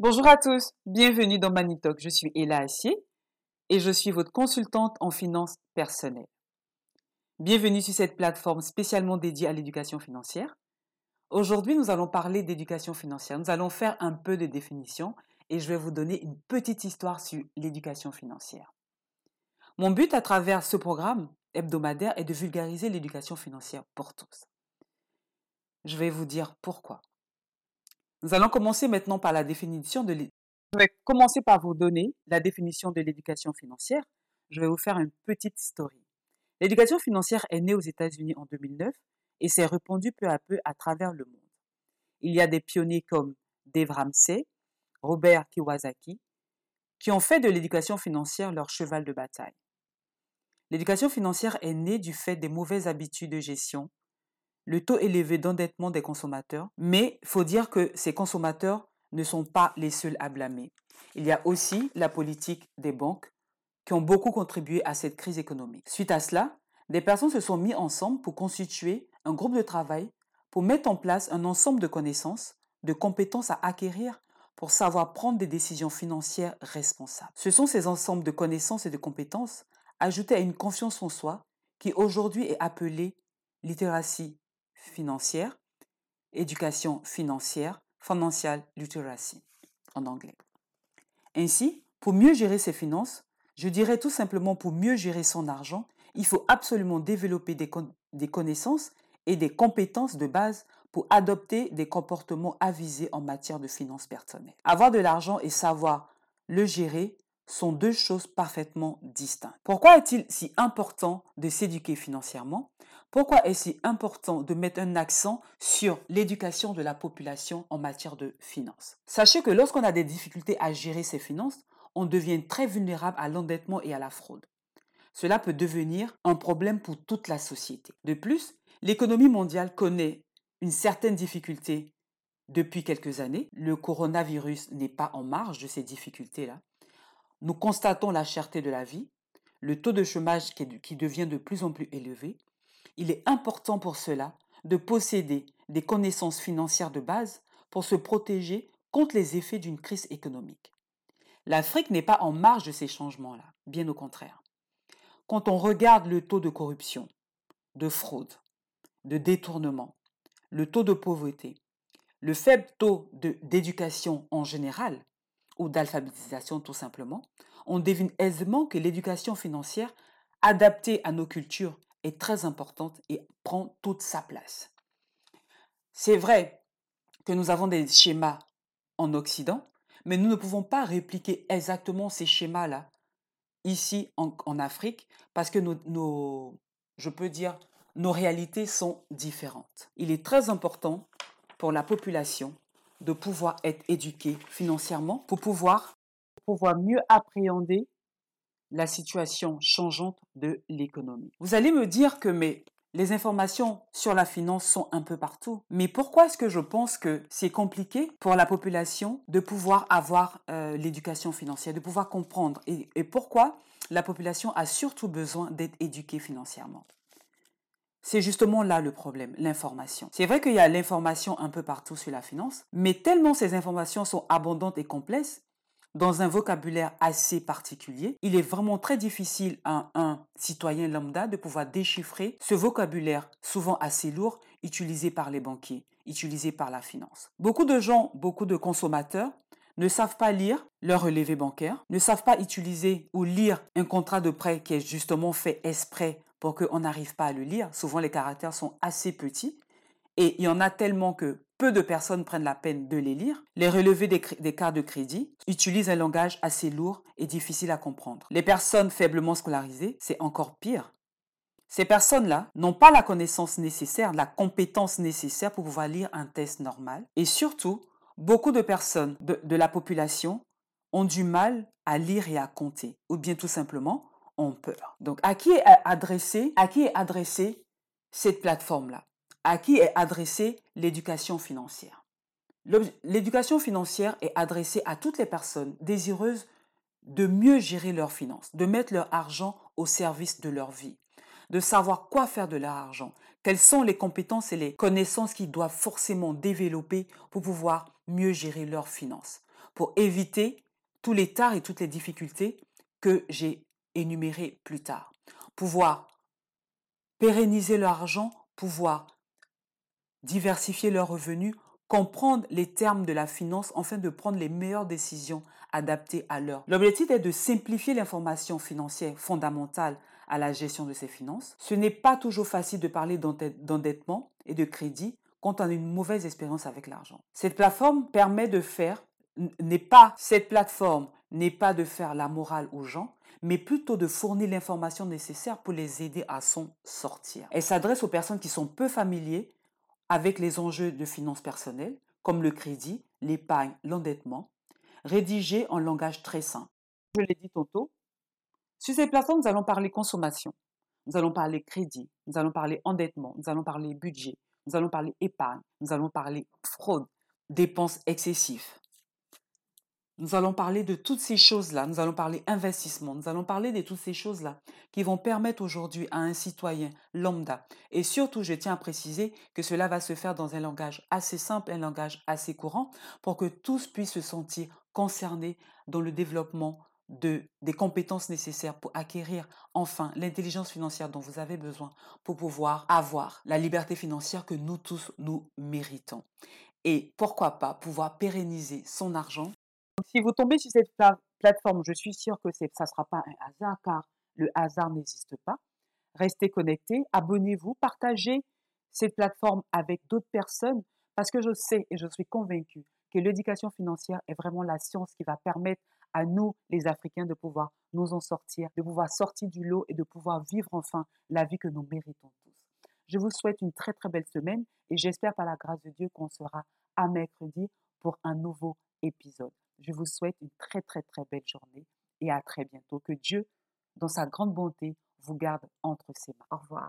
Bonjour à tous, bienvenue dans Manitalk. Je suis Ella Assier et je suis votre consultante en finances personnelles. Bienvenue sur cette plateforme spécialement dédiée à l'éducation financière. Aujourd'hui, nous allons parler d'éducation financière. Nous allons faire un peu de définition et je vais vous donner une petite histoire sur l'éducation financière. Mon but à travers ce programme hebdomadaire est de vulgariser l'éducation financière pour tous. Je vais vous dire pourquoi. Nous allons commencer maintenant par la définition de l'éducation. Je vais commencer par vous donner la définition de l'éducation financière. Je vais vous faire une petite story. L'éducation financière est née aux États-Unis en 2009 et s'est répandue peu à peu à travers le monde. Il y a des pionniers comme Dave Ramsey, Robert Kiyosaki, qui ont fait de l'éducation financière leur cheval de bataille. L'éducation financière est née du fait des mauvaises habitudes de gestion, le taux élevé d'endettement des consommateurs, mais il faut dire que ces consommateurs ne sont pas les seuls à blâmer. Il y a aussi la politique des banques qui ont beaucoup contribué à cette crise économique. Suite à cela, des personnes se sont mises ensemble pour constituer un groupe de travail pour mettre en place un ensemble de connaissances, de compétences à acquérir pour savoir prendre des décisions financières responsables. Ce sont ces ensembles de connaissances et de compétences ajoutés à une confiance en soi qui aujourd'hui est appelée littératie financière, éducation financière, financial literacy en anglais. Ainsi, pour mieux gérer ses finances, je dirais tout simplement pour mieux gérer son argent, il faut absolument développer des, des connaissances et des compétences de base pour adopter des comportements avisés en matière de finances personnelles. Avoir de l'argent et savoir le gérer sont deux choses parfaitement distinctes. Pourquoi est-il si important de s'éduquer financièrement? Pourquoi est-ce si important de mettre un accent sur l'éducation de la population en matière de finances? Sachez que lorsqu'on a des difficultés à gérer ses finances, on devient très vulnérable à l'endettement et à la fraude. Cela peut devenir un problème pour toute la société. De plus, l'économie mondiale connaît une certaine difficulté depuis quelques années. Le coronavirus n'est pas en marge de ces difficultés-là. Nous constatons la cherté de la vie, le taux de chômage qui devient de plus en plus élevé. Il est important pour cela de posséder des connaissances financières de base pour se protéger contre les effets d'une crise économique. L'Afrique n'est pas en marge de ces changements-là, bien au contraire. Quand on regarde le taux de corruption, de fraude, de détournement, le taux de pauvreté, le faible taux d'éducation en général, ou d'alphabétisation tout simplement, on devine aisément que l'éducation financière adaptée à nos cultures est très importante et prend toute sa place. C'est vrai que nous avons des schémas en Occident, mais nous ne pouvons pas répliquer exactement ces schémas-là ici en, Afrique parce que nos, je peux dire, nos réalités sont différentes. Il est très important pour la population de pouvoir être éduqué financièrement pour pouvoir, mieux appréhender la situation changeante de l'économie. Vous allez me dire que mais les informations sur la finance sont un peu partout. Mais pourquoi est-ce que je pense que c'est compliqué pour la population de pouvoir avoir euh, l'éducation financière, de pouvoir comprendre? Et pourquoi la population a surtout besoin d'être éduquée financièrement? C'est justement là le problème, l'information. C'est vrai qu'il y a l'information un peu partout sur la finance, mais tellement ces informations sont abondantes et complexes, dans un vocabulaire assez particulier, il est vraiment très difficile à un citoyen lambda de pouvoir déchiffrer ce vocabulaire souvent assez lourd utilisé par les banquiers, utilisé par la finance. Beaucoup de gens, beaucoup de consommateurs ne savent pas lire leur relevé bancaire, ne savent pas utiliser ou lire un contrat de prêt qui est justement fait exprès pour qu'on n'arrive pas à le lire. Souvent, les caractères sont assez petits et il y en a tellement que peu de personnes prennent la peine de les lire. Les relevés des, cartes de crédit utilisent un langage assez lourd et difficile à comprendre. Les personnes faiblement scolarisées, c'est encore pire. Ces personnes-là n'ont pas la connaissance nécessaire, la compétence nécessaire pour pouvoir lire un test normal. Et surtout, beaucoup de personnes de, de la population ont du mal à lire et à compter, ou bien tout simplement peur. Donc, à qui est adressé, à qui est adressée cette plateforme-là? À qui est adressée l'éducation financière? L'éducation financière est adressée à toutes les personnes désireuses de mieux gérer leurs finances, de mettre leur argent au service de leur vie, de savoir quoi faire de leur argent, quelles sont les compétences et les connaissances qu'ils doivent forcément développer pour pouvoir mieux gérer leurs finances, pour éviter tous les tares et toutes les difficultés que j'ai énumérées plus tard. Pouvoir pérenniser leur argent, pouvoir diversifier leurs revenus, comprendre les termes de la finance afin de prendre les meilleures décisions adaptées à l'heure. L'objectif est de simplifier l'information financière fondamentale à la gestion de ses finances. Ce n'est pas toujours facile de parler d'endettement et de crédit quand on a une mauvaise expérience avec l'argent. Cette plateforme permet de faire, cette plateforme n'est pas de faire la morale aux gens, mais plutôt de fournir l'information nécessaire pour les aider à s'en sortir. Elle s'adresse aux personnes qui sont peu familiers avec les enjeux de finances personnelles, comme le crédit, l'épargne, l'endettement, rédigée en langage très simple. Je l'ai dit tantôt, sur ces plateformes, nous allons parler consommation, nous allons parler crédit, nous allons parler endettement, nous allons parler budget, nous allons parler épargne, nous allons parler fraude, dépenses excessives. Nous allons parler de toutes ces choses-là, nous allons parler investissement, nous allons parler de toutes ces choses-là qui vont permettre aujourd'hui à un citoyen lambda. Et surtout, je tiens à préciser que cela va se faire dans un langage assez simple, un langage assez courant, pour que tous puissent se sentir concernés dans le développement de, des compétences nécessaires pour acquérir enfin l'intelligence financière dont vous avez besoin pour pouvoir avoir la liberté financière que nous tous nous méritons. Et pourquoi pas pouvoir pérenniser son argent si vous tombez sur cette plateforme, je suis sûre que ça ne sera pas un hasard car le hasard n'existe pas. Restez connectés, abonnez-vous, partagez cette plateforme avec d'autres personnes parce que je sais et je suis convaincue que l'éducation financière est vraiment la science qui va permettre à nous, les Africains, de pouvoir nous en sortir, de pouvoir sortir du lot et de pouvoir vivre enfin la vie que nous méritons tous. Je vous souhaite une très très belle semaine et j'espère par la grâce de Dieu qu'on sera à mercredi pour un nouveau épisode. Je vous souhaite une très très très belle journée et à très bientôt. Que Dieu, dans sa grande bonté, vous garde entre ses mains. Au revoir.